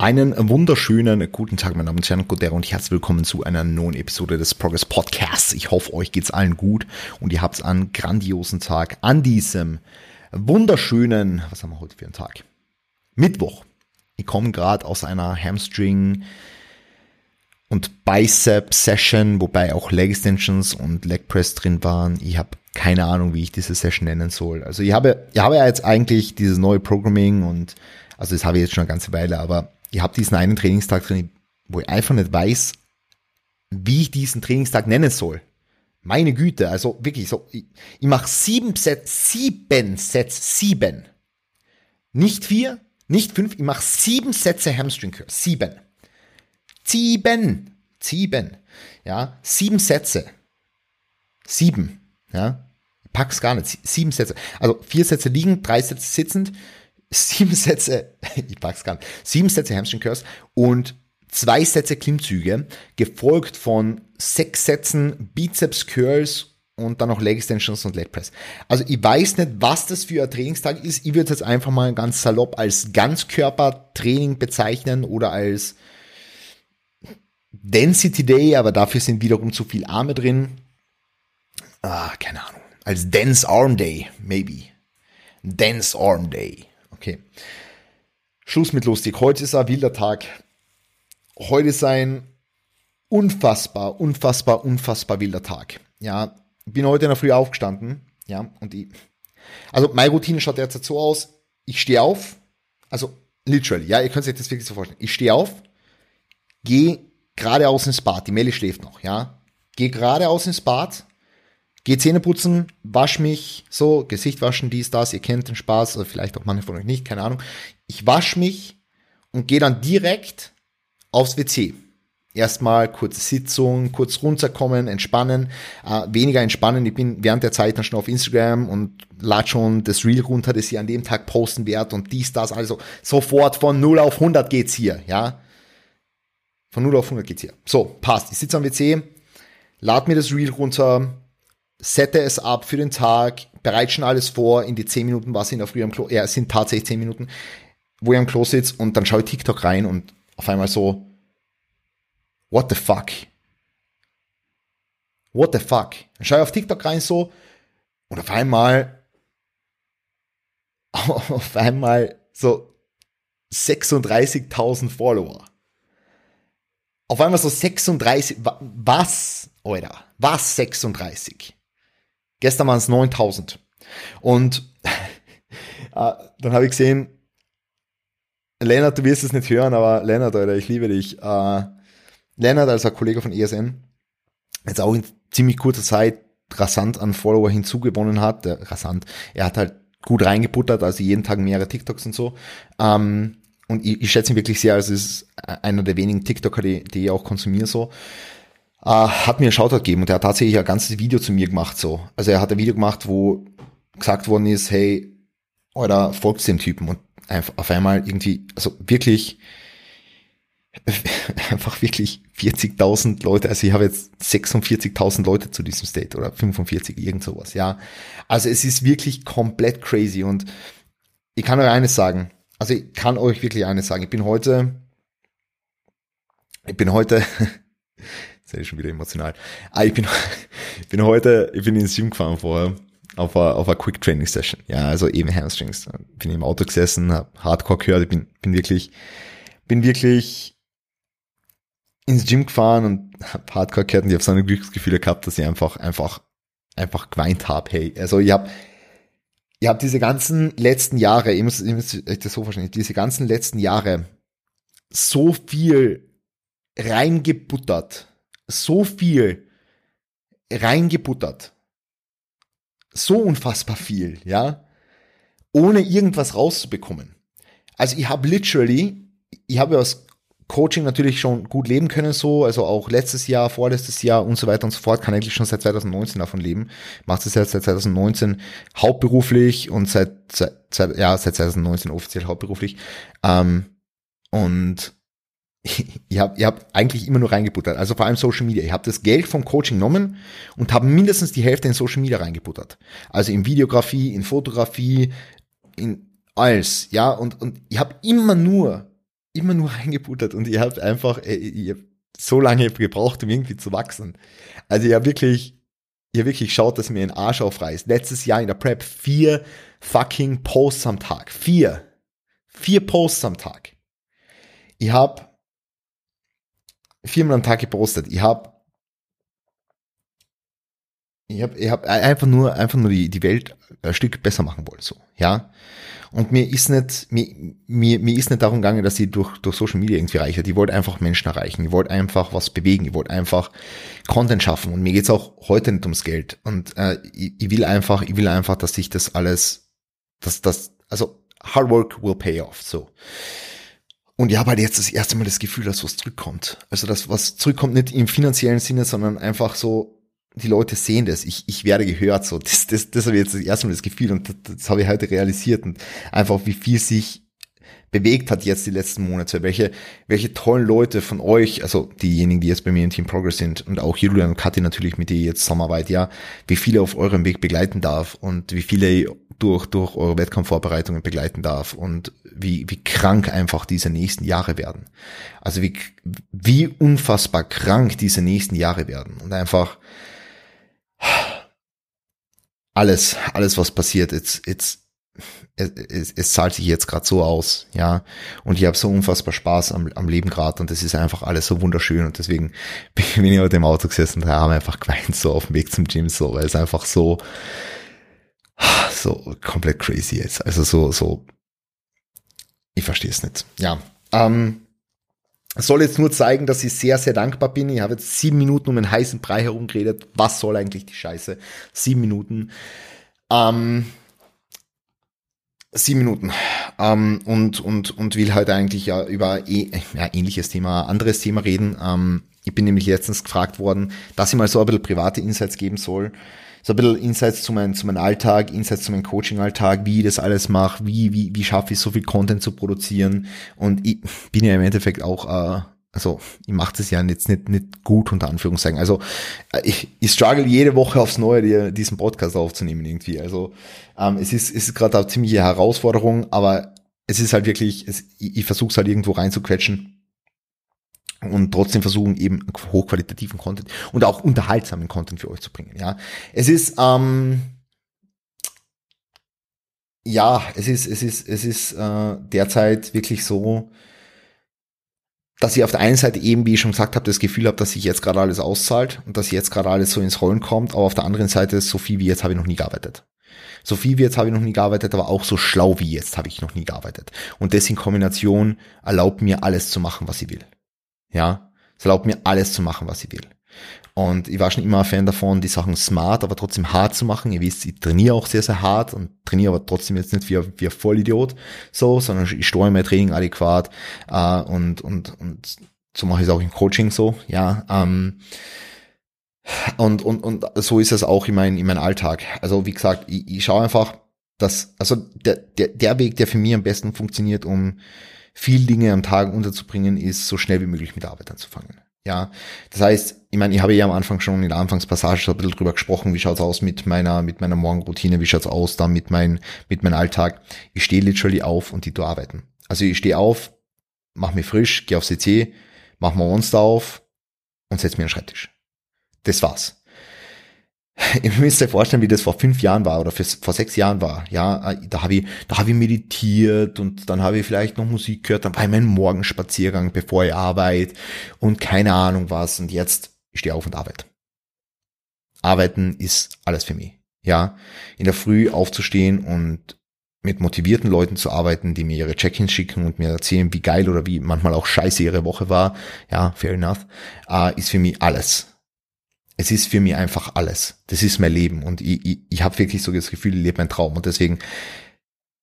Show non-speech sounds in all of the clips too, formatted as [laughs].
Einen wunderschönen guten Tag, meine Damen und Herren, Godero und herzlich willkommen zu einer neuen Episode des Progress Podcasts. Ich hoffe, euch geht's allen gut und ihr habt einen grandiosen Tag an diesem wunderschönen, was haben wir heute für einen Tag? Mittwoch. Ich komme gerade aus einer Hamstring und Bicep Session, wobei auch Leg Extensions und Leg Press drin waren. Ich habe keine Ahnung, wie ich diese Session nennen soll. Also ich habe, ich habe ja jetzt eigentlich dieses neue Programming und also das habe ich jetzt schon eine ganze Weile, aber ich habe diesen einen Trainingstag drin, wo ich einfach nicht weiß, wie ich diesen Trainingstag nennen soll. Meine Güte, also wirklich so, ich, ich mache sieben Sets, sieben Sets, sieben. Nicht vier, nicht fünf, ich mache sieben Sätze Hamstring Curls, sieben. Sieben, sieben, ja, sieben Sätze. Sieben, ja, pack's gar nicht, sieben Sätze. Also vier Sätze liegen, drei Sätze sitzend, sieben Sätze, [laughs] ich pack's gar nicht, sieben Sätze Hamstring Curls und zwei Sätze Klimmzüge, gefolgt von sechs Sätzen Bizeps Curls und dann noch Leg Extensions und Leg Press. Also ich weiß nicht, was das für ein Trainingstag ist. Ich würde es jetzt einfach mal ganz salopp als Ganzkörpertraining bezeichnen oder als Density Day, aber dafür sind wiederum zu viel Arme drin. Ah, keine Ahnung. Als Dense Arm Day, maybe. Dense Arm Day. Okay. Schluss mit lustig. Heute ist ein wilder Tag. Heute ist ein unfassbar, unfassbar, unfassbar wilder Tag. Ja, bin heute in der Früh aufgestanden. Ja, und ich, also meine Routine schaut derzeit so aus. Ich stehe auf, also literally, ja, ihr könnt euch das wirklich so vorstellen. Ich stehe auf, gehe geradeaus ins Bad. Die Melli schläft noch, ja. Gehe geradeaus ins Bad, Geh Zähne putzen, wasch mich, so, Gesicht waschen, dies, das, ihr kennt den Spaß, oder vielleicht auch manche von euch nicht, keine Ahnung. Ich wasche mich und gehe dann direkt aufs WC. Erstmal kurze Sitzung, kurz runterkommen, entspannen, äh, weniger entspannen. Ich bin während der Zeit dann schon auf Instagram und lad schon das Reel runter, das ich an dem Tag posten werde und dies, das, also sofort von 0 auf 100 geht's hier, ja. Von 0 auf 100 geht's hier. So, passt. Ich sitze am WC, lad mir das Reel runter, sette es ab für den Tag, bereite schon alles vor, in die 10 Minuten, was in der Früh am Klo, ja, es sind tatsächlich 10 Minuten, wo ich am Klo sitze und dann schaue ich TikTok rein und auf einmal so, what the fuck? What the fuck? Dann schaue ich auf TikTok rein so und auf einmal, [laughs] auf einmal so 36.000 Follower. Auf einmal so 36, was, Alter, was 36? Gestern waren es 9000. Und äh, [laughs] dann habe ich gesehen, Lennart, du wirst es nicht hören, aber Lennart, Alter, ich liebe dich. Äh, Lennart, also ein Kollege von ESN, jetzt auch in ziemlich kurzer Zeit rasant an Follower hinzugewonnen hat. Der, rasant, er hat halt gut reingebuttert, also jeden Tag mehrere TikToks und so. Ähm, und ich, ich schätze ihn wirklich sehr, also es ist einer der wenigen TikToker, die, die ich auch konsumiere so äh, hat mir einen Shoutout gegeben und er hat tatsächlich ein ganzes Video zu mir gemacht so. Also er hat ein Video gemacht, wo gesagt worden ist, hey, oder folgt dem Typen und auf einmal irgendwie, also wirklich [laughs] einfach wirklich 40.000 Leute, also ich habe jetzt 46.000 Leute zu diesem State oder 45, irgend sowas, ja. Also es ist wirklich komplett crazy und ich kann euch eines sagen, also ich kann euch wirklich eines sagen, ich bin heute, ich bin heute [laughs] Jetzt ist schon wieder emotional. Ah, ich bin, [laughs] ich bin heute, ich bin ins Gym gefahren vorher auf einer auf Quick Training Session. Ja, also eben Hamstrings. Bin im Auto gesessen, hab Hardcore gehört, ich bin, bin wirklich, bin wirklich ins Gym gefahren und hab Hardcore gehört und ich habe so eine Glücksgefühle gehabt, dass ich einfach, einfach, einfach geweint habe. Hey, also ich habe ich habe diese ganzen letzten Jahre, ich muss, ich muss euch das so verstehen, diese ganzen letzten Jahre so viel reingebuttert so viel reingebuttert. So unfassbar viel, ja, ohne irgendwas rauszubekommen. Also ich habe literally, ich habe aus Coaching natürlich schon gut leben können, so, also auch letztes Jahr, vorletztes Jahr und so weiter und so fort, kann eigentlich schon seit 2019 davon leben. Macht es jetzt seit 2019 hauptberuflich und seit, seit, ja, seit 2019 offiziell hauptberuflich. Ähm, und [laughs] ihr habt, ihr habt eigentlich immer nur reingebuttert, also vor allem Social Media. Ihr habt das Geld vom Coaching genommen und habt mindestens die Hälfte in Social Media reingebuttert. Also in Videografie, in Fotografie, in alles, ja, und, und ihr habt immer nur, immer nur [laughs] reingebuttert und ihr habt einfach, ey, ihr habt so lange gebraucht, um irgendwie zu wachsen. Also ihr habt wirklich, ihr wirklich schaut, dass mir den Arsch aufreißt. Letztes Jahr in der Prep vier fucking Posts am Tag. Vier. Vier Posts am Tag. Ich hab viermal am Tag gepostet. Ich hab ich hab, ich hab einfach nur, einfach nur die, die Welt ein Stück besser machen wollen, so, ja. Und mir ist nicht, mir, mir, mir ist nicht darum gegangen, dass ich durch, durch Social Media irgendwie reiche. Die wollte einfach Menschen erreichen. Ich wollte einfach was bewegen. Ich wollte einfach Content schaffen. Und mir geht's auch heute nicht ums Geld. Und äh, ich, ich will einfach, ich will einfach, dass sich das alles, dass das, also hard work will pay off. So. Und ich habe halt jetzt das erste Mal das Gefühl, dass was zurückkommt. Also das, was zurückkommt, nicht im finanziellen Sinne, sondern einfach so, die Leute sehen das, ich, ich werde gehört, so, das, das, das habe ich jetzt das erste Mal das Gefühl und das, das habe ich heute realisiert. Und einfach wie viel sich bewegt hat jetzt die letzten Monate, welche, welche tollen Leute von euch, also diejenigen, die jetzt bei mir in Team Progress sind und auch Julian und Kathi natürlich, mit denen jetzt Zusammenarbeit, ja, wie viele auf eurem Weg begleiten darf und wie viele durch, durch eure Wettkampfvorbereitungen begleiten darf und wie, wie krank einfach diese nächsten Jahre werden. Also wie, wie unfassbar krank diese nächsten Jahre werden und einfach, alles, alles, was passiert, it's, it's, es, es zahlt sich jetzt gerade so aus, ja. Und ich habe so unfassbar Spaß am, am Leben gerade und das ist einfach alles so wunderschön und deswegen [laughs] bin ich heute im Auto gesessen und habe einfach geweint so auf dem Weg zum Gym so, weil es einfach so so komplett crazy ist. Also so so ich verstehe es nicht. Ja, ähm, soll jetzt nur zeigen, dass ich sehr, sehr dankbar bin. Ich habe jetzt sieben Minuten um einen heißen Brei herumgeredet. Was soll eigentlich die Scheiße? Sieben Minuten. Ähm, sieben Minuten. Ähm, und, und, und will halt eigentlich ja über eh, ja, ähnliches Thema, anderes Thema reden. Ähm, ich bin nämlich letztens gefragt worden, dass ich mal so ein bisschen private Insights geben soll so ein bisschen Insights zu meinem, zu meinem Alltag, Insights zu meinem Coaching-Alltag, wie ich das alles mache, wie, wie, wie schaffe ich so viel Content zu produzieren. Und ich bin ja im Endeffekt auch, äh, also ich mache das ja jetzt nicht, nicht gut unter Anführungszeichen. Also äh, ich, ich struggle jede Woche aufs Neue, diesen Podcast aufzunehmen irgendwie. Also ähm, es ist, es ist gerade eine ziemliche Herausforderung, aber es ist halt wirklich, es, ich, ich versuche es halt irgendwo reinzuquetschen und trotzdem versuchen eben hochqualitativen Content und auch unterhaltsamen Content für euch zu bringen. Ja, es ist ähm, ja, es ist es ist es ist äh, derzeit wirklich so, dass ich auf der einen Seite eben, wie ich schon gesagt habe, das Gefühl habe, dass sich jetzt gerade alles auszahlt und dass jetzt gerade alles so ins Rollen kommt, aber auf der anderen Seite so viel wie jetzt habe ich noch nie gearbeitet. So viel wie jetzt habe ich noch nie gearbeitet, aber auch so schlau wie jetzt habe ich noch nie gearbeitet. Und das in Kombination erlaubt mir alles zu machen, was ich will. Ja, es erlaubt mir alles zu machen, was ich will. Und ich war schon immer ein Fan davon, die Sachen smart, aber trotzdem hart zu machen. Ihr wisst, ich trainiere auch sehr, sehr hart und trainiere aber trotzdem jetzt nicht wie, ein, wie ein Vollidiot so, sondern ich steuere mein Training adäquat äh, und, und, und so mache ich es auch im Coaching so, ja. Ähm, und, und, und so ist es auch in, mein, in meinem Alltag. Also wie gesagt, ich, ich schaue einfach, dass, also der, der, der Weg, der für mich am besten funktioniert, um viel Dinge am Tag unterzubringen, ist so schnell wie möglich mit der Arbeit anzufangen. Ja, das heißt, ich meine, ich habe ja am Anfang schon in der Anfangspassage so ein bisschen drüber gesprochen, wie schaut's aus mit meiner, mit meiner Morgenroutine, wie schaut's aus da mit mein, mit meinem Alltag. Ich stehe literally auf und die tu arbeiten. Also ich stehe auf, mach mich frisch, gehe aufs CC, mach mal Monster auf und setz mir einen Schreibtisch. Das war's. [laughs] Ihr müsst euch vorstellen, wie das vor fünf Jahren war oder vor sechs Jahren war. Ja, da habe ich, da habe ich meditiert und dann habe ich vielleicht noch Musik gehört, dann war ich mein Morgenspaziergang, bevor ich arbeite und keine Ahnung was. Und jetzt ich stehe auf und arbeite. Arbeiten ist alles für mich. Ja, in der Früh aufzustehen und mit motivierten Leuten zu arbeiten, die mir ihre Check-ins schicken und mir erzählen, wie geil oder wie manchmal auch scheiße ihre Woche war. Ja, fair enough. Äh, ist für mich alles es ist für mich einfach alles. Das ist mein Leben und ich, ich, ich habe wirklich so das Gefühl, ich lebe meinen Traum und deswegen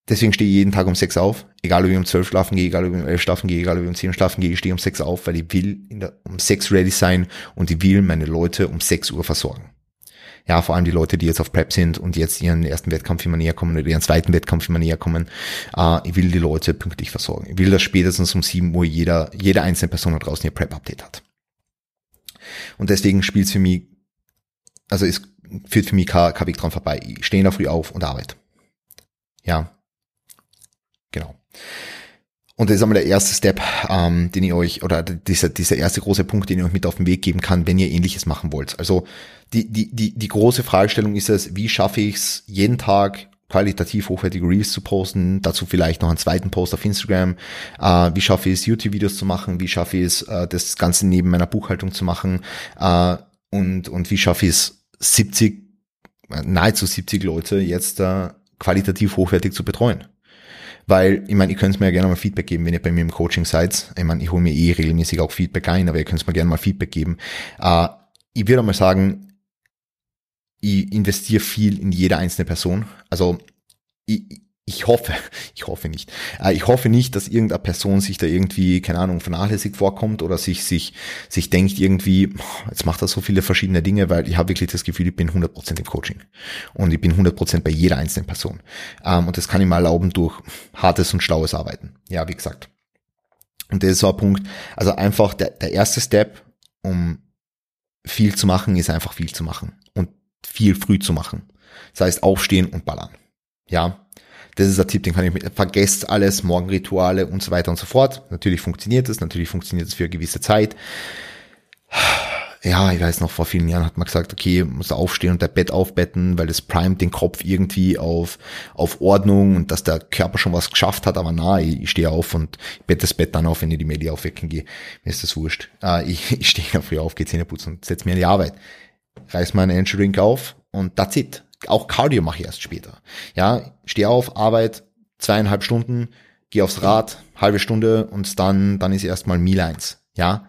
deswegen stehe ich jeden Tag um sechs auf, egal ob ich um zwölf schlafen gehe, egal ob ich um elf schlafen gehe, egal ob ich um zehn schlafen gehe, ich stehe um sechs auf, weil ich will in der, um sechs ready sein und ich will meine Leute um sechs Uhr versorgen. Ja, vor allem die Leute, die jetzt auf Prep sind und jetzt ihren ersten Wettkampf immer näher kommen oder ihren zweiten Wettkampf immer näher kommen. Äh, ich will die Leute pünktlich versorgen. Ich will, dass spätestens um sieben Uhr jeder, jede einzelne Person da draußen ihr Prep-Update hat. Und deswegen spielt für mich, also es führt für mich kein, kein Weg dran vorbei. Ich stehe da früh auf und arbeite. Ja. Genau. Und das ist einmal der erste Step, ähm, den ich euch, oder dieser, dieser erste große Punkt, den ich euch mit auf den Weg geben kann, wenn ihr ähnliches machen wollt. Also die, die, die, die große Fragestellung ist es, wie schaffe ich es, jeden Tag qualitativ hochwertige Reels zu posten, dazu vielleicht noch einen zweiten Post auf Instagram, äh, wie schaffe ich es, YouTube-Videos zu machen, wie schaffe ich es, äh, das Ganze neben meiner Buchhaltung zu machen äh, und, und wie schaffe ich es, 70, nahezu 70 Leute jetzt äh, qualitativ hochwertig zu betreuen. Weil, ich meine, ihr könnt mir ja gerne mal Feedback geben, wenn ihr bei mir im Coaching seid. Ich meine, ich hole mir eh regelmäßig auch Feedback ein, aber ihr könnt mir gerne mal Feedback geben. Äh, ich würde mal sagen, ich investiere viel in jede einzelne Person. Also ich, ich hoffe, [laughs] ich hoffe nicht. Äh, ich hoffe nicht, dass irgendeine Person sich da irgendwie, keine Ahnung, vernachlässigt vorkommt oder sich, sich, sich denkt irgendwie, jetzt macht er so viele verschiedene Dinge, weil ich habe wirklich das Gefühl, ich bin 100% im Coaching. Und ich bin 100% bei jeder einzelnen Person. Ähm, und das kann ich mal erlauben durch hartes und schlaues Arbeiten. Ja, wie gesagt. Und das ist so ein Punkt. Also einfach der, der erste Step, um viel zu machen, ist einfach viel zu machen. Viel früh zu machen. Das heißt, aufstehen und ballern. Ja, das ist ein Tipp, den kann ich mit, vergesst alles, Morgenrituale und so weiter und so fort. Natürlich funktioniert es, natürlich funktioniert es für eine gewisse Zeit. Ja, ich weiß noch, vor vielen Jahren hat man gesagt, okay, muss aufstehen und der Bett aufbetten, weil das primet den Kopf irgendwie auf, auf Ordnung und dass der Körper schon was geschafft hat, aber na, ich, ich stehe auf und bette das Bett dann auf, wenn ich die Media aufwecken gehe. Mir ist das wurscht. Äh, ich, [laughs] ich stehe ja früh auf, gehe Zähne putzen und setze mir in die Arbeit reiß meinen Energy Drink auf und that's it. Auch Cardio mache ich erst später. Ja, steh auf, Arbeit, zweieinhalb Stunden, geh aufs Rad, halbe Stunde und dann, dann ist erstmal Meal eins. Ja,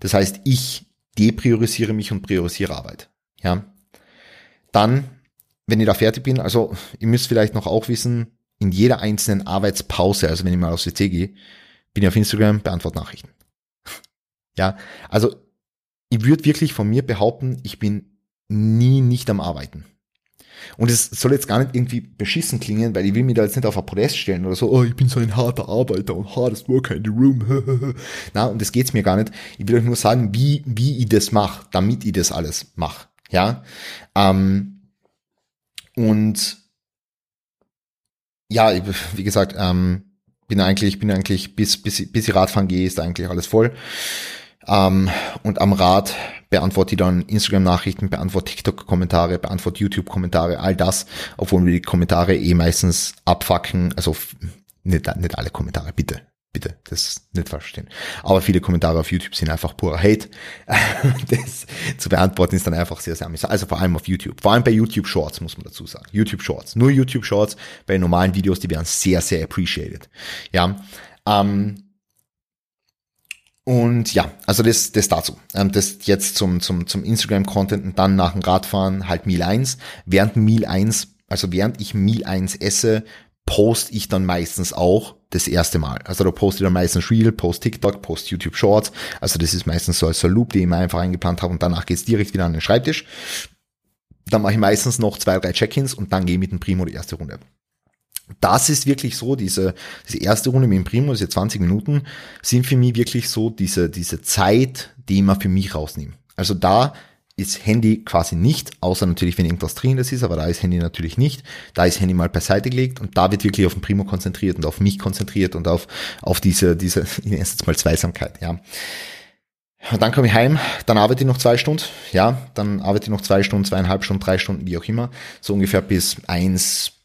das heißt, ich depriorisiere mich und priorisiere Arbeit. Ja, dann, wenn ich da fertig bin, also ihr müsst vielleicht noch auch wissen, in jeder einzelnen Arbeitspause, also wenn ich mal aufs WC gehe, bin ich auf Instagram, beantworte Nachrichten. [laughs] ja, also ich würde wirklich von mir behaupten, ich bin nie nicht am Arbeiten. Und es soll jetzt gar nicht irgendwie beschissen klingen, weil ich will mich da jetzt nicht auf ein Podest stellen oder so, oh, ich bin so ein harter Arbeiter und hardest worker in the room. [laughs] Na, und das geht's mir gar nicht. Ich will euch nur sagen, wie, wie ich das mache, damit ich das alles mache. Ja. Ähm, und ja, wie gesagt, ähm, bin eigentlich, bin eigentlich, bis, bis, bis ich Radfahren gehe, ist eigentlich alles voll. Ähm, und am Rad beantworte ich dann Instagram-Nachrichten, beantworte TikTok-Kommentare, beantworte YouTube-Kommentare, all das, obwohl wir die Kommentare eh meistens abfacken. Also nicht, nicht alle Kommentare, bitte. Bitte, das nicht verstehen. Aber viele Kommentare auf YouTube sind einfach purer Hate. [laughs] das zu beantworten ist dann einfach sehr, sehr amüsant. Also vor allem auf YouTube. Vor allem bei YouTube Shorts, muss man dazu sagen. YouTube Shorts. Nur YouTube Shorts. Bei normalen Videos, die werden sehr, sehr appreciated. Ja. Ähm, und ja, also das, das dazu. Ähm, das jetzt zum, zum, zum Instagram-Content und dann nach dem Radfahren halt Meal 1. Während Meal 1, also während ich Meal 1 esse, post ich dann meistens auch das erste Mal. Also da poste ich dann meistens Reel, post TikTok, post YouTube Shorts. Also das ist meistens so als so Loop, den ich mir einfach eingeplant habe und danach geht's direkt wieder an den Schreibtisch. Dann mache ich meistens noch zwei, drei Check-ins und dann gehe ich mit dem Primo die erste Runde das ist wirklich so, diese, diese erste Runde mit dem Primo, diese 20 Minuten, sind für mich wirklich so diese, diese Zeit, die man für mich rausnimmt. Also da ist Handy quasi nicht, außer natürlich, wenn irgendwas dringendes ist, aber da ist Handy natürlich nicht. Da ist Handy mal beiseite gelegt und da wird wirklich auf den Primo konzentriert und auf mich konzentriert und auf, auf diese, diese, [laughs] ich nenne es jetzt mal Zweisamkeit, ja. Und dann komme ich heim, dann arbeite ich noch zwei Stunden, ja, dann arbeite ich noch zwei Stunden, zweieinhalb Stunden, drei Stunden, wie auch immer, so ungefähr bis eins,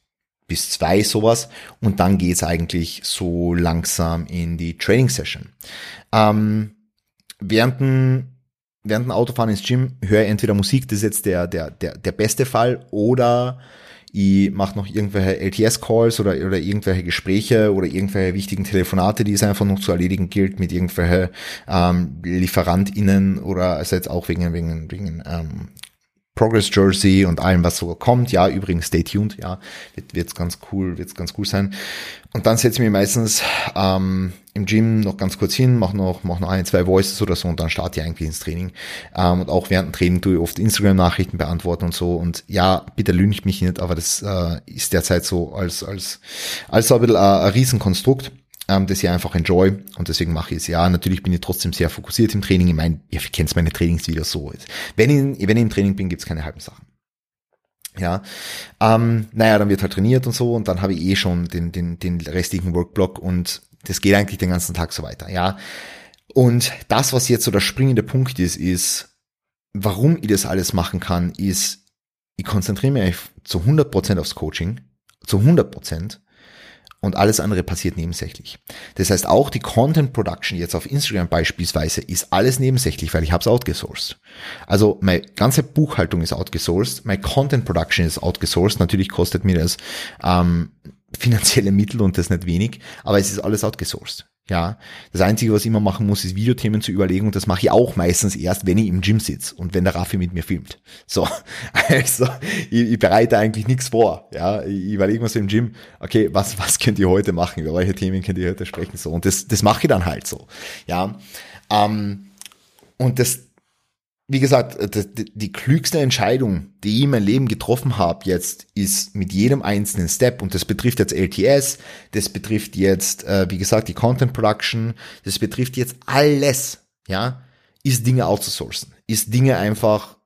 bis zwei sowas und dann geht's eigentlich so langsam in die Training Session. Ähm, während dem, während dem Autofahren ins Gym höre ich entweder Musik, das ist jetzt der, der, der, der beste Fall, oder ich mache noch irgendwelche LTS-Calls oder, oder irgendwelche Gespräche oder irgendwelche wichtigen Telefonate, die es einfach noch zu erledigen gilt mit irgendwelche ähm, LieferantInnen oder also jetzt auch wegen, wegen, wegen ähm, Progress Jersey und allem, was so kommt. Ja, übrigens, stay tuned. Ja, wird, wird's ganz cool, wird's ganz cool sein. Und dann setze ich mich meistens ähm, im Gym noch ganz kurz hin, mache noch, mach noch ein, zwei Voices oder so und dann starte ich eigentlich ins Training. Ähm, und auch während dem Training tue ich oft Instagram-Nachrichten beantworten und so. Und ja, bitte lüncht mich nicht, aber das äh, ist derzeit so als, als, als so ein bisschen ein, ein Riesenkonstrukt ähm, das ich einfach enjoy und deswegen mache ich es. Ja, natürlich bin ich trotzdem sehr fokussiert im Training. Ich meine, ihr kennt meine Trainingsvideos so. Wenn ich, wenn ich im Training bin, gibt's keine halben Sachen. Ja, ähm, naja, dann wird halt trainiert und so und dann habe ich eh schon den, den, den restlichen Workblock und das geht eigentlich den ganzen Tag so weiter, ja. Und das, was jetzt so der springende Punkt ist, ist, warum ich das alles machen kann, ist, ich konzentriere mich zu 100% aufs Coaching, zu 100% und alles andere passiert nebensächlich. Das heißt, auch die Content Production jetzt auf Instagram beispielsweise ist alles nebensächlich, weil ich habe es outgesourced. Also meine ganze Buchhaltung ist outgesourced, meine Content Production ist outgesourced. Natürlich kostet mir das ähm, [laughs] finanzielle Mittel und das nicht wenig, aber es ist alles outgesourced. Ja, das Einzige, was ich immer machen muss, ist Videothemen zu überlegen und das mache ich auch meistens erst, wenn ich im Gym sitze und wenn der Raffi mit mir filmt. So, [laughs] also ich, ich bereite eigentlich nichts vor. Ja, ich überlege mir so im Gym, okay, was was könnt ihr heute machen? Über welche Themen könnt ihr heute sprechen? So und das das mache ich dann halt so. Ja, ähm, und das wie gesagt, die klügste Entscheidung, die ich in meinem Leben getroffen habe jetzt, ist mit jedem einzelnen Step, und das betrifft jetzt LTS, das betrifft jetzt, äh, wie gesagt, die Content Production, das betrifft jetzt alles, ja, ist Dinge outzusourcen, ist Dinge einfach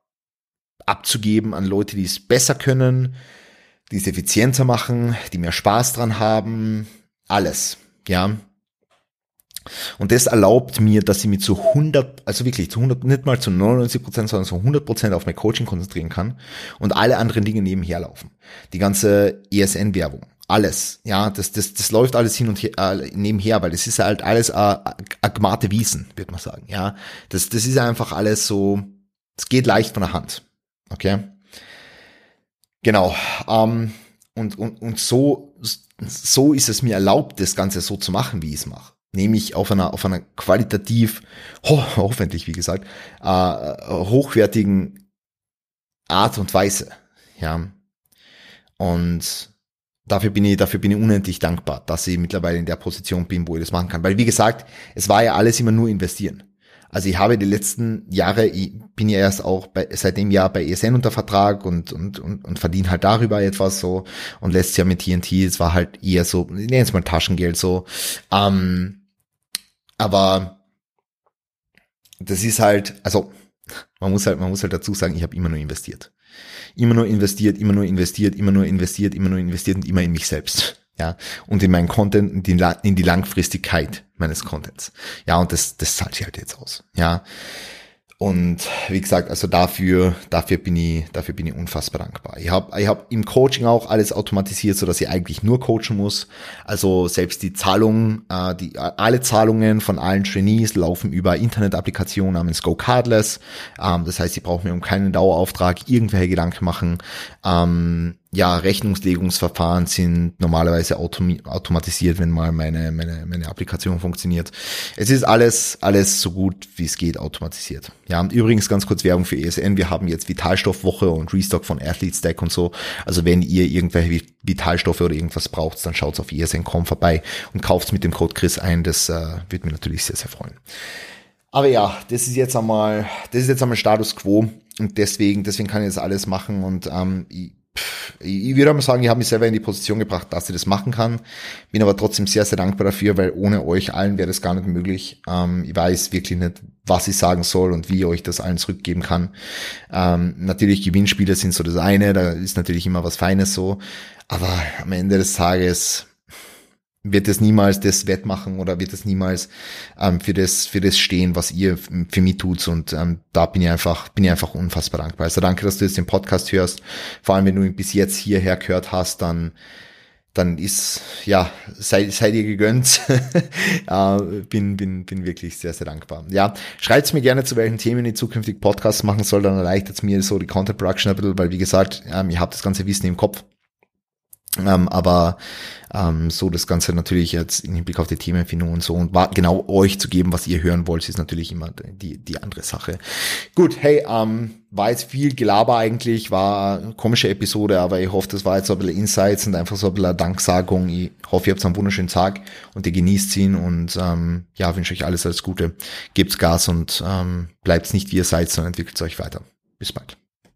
abzugeben an Leute, die es besser können, die es effizienter machen, die mehr Spaß dran haben, alles, ja. Und das erlaubt mir, dass ich mich zu 100, also wirklich zu 100, nicht mal zu 99 Prozent, sondern zu 100 Prozent auf mein Coaching konzentrieren kann und alle anderen Dinge nebenher laufen. Die ganze ESN-Werbung, alles, ja, das, das, das läuft alles hin und her, äh, nebenher, weil das ist halt alles äh, agmate Wiesen, wird man sagen, ja. Das, das ist einfach alles so, es geht leicht von der Hand, okay. Genau, ähm, und, und, und so, so ist es mir erlaubt, das Ganze so zu machen, wie ich es mache nämlich auf einer, auf einer qualitativ, ho hoffentlich wie gesagt, äh, hochwertigen Art und Weise. Ja. Und dafür bin ich, dafür bin ich unendlich dankbar, dass ich mittlerweile in der Position bin, wo ich das machen kann. Weil wie gesagt, es war ja alles immer nur investieren. Also ich habe die letzten Jahre, ich bin ja erst auch bei, seit dem Jahr bei ESN unter Vertrag und, und, und, und verdiene halt darüber etwas so. Und letztes Jahr mit TNT, es war halt eher so, ich nenne es mal Taschengeld so. Ähm, aber das ist halt, also man muss halt, man muss halt dazu sagen, ich habe immer nur investiert. Immer nur investiert, immer nur investiert, immer nur investiert, immer nur investiert und immer in mich selbst. Ja, und in meinen Content, in die, in die Langfristigkeit meines Contents. Ja, und das, das zahlt sich halt jetzt aus. Ja. Und wie gesagt, also dafür, dafür bin ich, dafür bin ich unfassbar dankbar. Ich habe ich hab im Coaching auch alles automatisiert, so dass ich eigentlich nur coachen muss. Also selbst die Zahlungen, äh, die, alle Zahlungen von allen Trainees laufen über Internet-Applikationen namens Go Cardless. Ähm, das heißt, sie brauchen mir um keinen Dauerauftrag irgendwelche Gedanken machen. Ähm, ja, Rechnungslegungsverfahren sind normalerweise autom automatisiert, wenn mal meine, meine, meine Applikation funktioniert. Es ist alles, alles so gut wie es geht automatisiert. Ja, und übrigens ganz kurz Werbung für ESN. Wir haben jetzt Vitalstoffwoche und Restock von Athlete Stack und so. Also wenn ihr irgendwelche Vitalstoffe oder irgendwas braucht, dann schaut auf esn.com vorbei und kauft mit dem Code Chris ein. Das äh, würde mich natürlich sehr, sehr freuen. Aber ja, das ist jetzt einmal, das ist jetzt einmal Status Quo und deswegen, deswegen kann ich das alles machen und ähm, ich, ich würde mal sagen, ich habe mich selber in die Position gebracht, dass ich das machen kann. Bin aber trotzdem sehr, sehr dankbar dafür, weil ohne euch allen wäre das gar nicht möglich. Ähm, ich weiß wirklich nicht, was ich sagen soll und wie ich euch das allen zurückgeben kann. Ähm, natürlich Gewinnspiele sind so das eine, da ist natürlich immer was Feines so. Aber am Ende des Tages wird es niemals das wettmachen oder wird es niemals ähm, für das für das stehen, was ihr für mich tut und ähm, da bin ich einfach bin ich einfach unfassbar dankbar. Also danke, dass du jetzt den Podcast hörst. Vor allem wenn du ihn bis jetzt hierher gehört hast, dann dann ist ja sei, sei dir gegönnt. [laughs] äh, bin bin bin wirklich sehr sehr dankbar. Ja, schreibt's mir gerne zu welchen Themen ich zukünftig Podcasts machen soll, dann erleichtert es mir so die Content Production ein bisschen, weil wie gesagt, ähm, ihr habt das ganze Wissen im Kopf. Ähm, aber ähm, so das Ganze natürlich jetzt im Hinblick auf die Themenfindung und so und war, genau euch zu geben, was ihr hören wollt, ist natürlich immer die, die andere Sache. Gut, hey, ähm, war jetzt viel Gelaber eigentlich, war eine komische Episode, aber ich hoffe, das war jetzt so ein bisschen Insights und einfach so ein bisschen Danksagung. Ich hoffe, ihr habt einen wunderschönen Tag und ihr genießt ihn und ähm, ja, wünsche euch alles, alles Gute. Gebt's Gas und ähm, bleibt nicht wie ihr seid, sondern entwickelt euch weiter. Bis bald.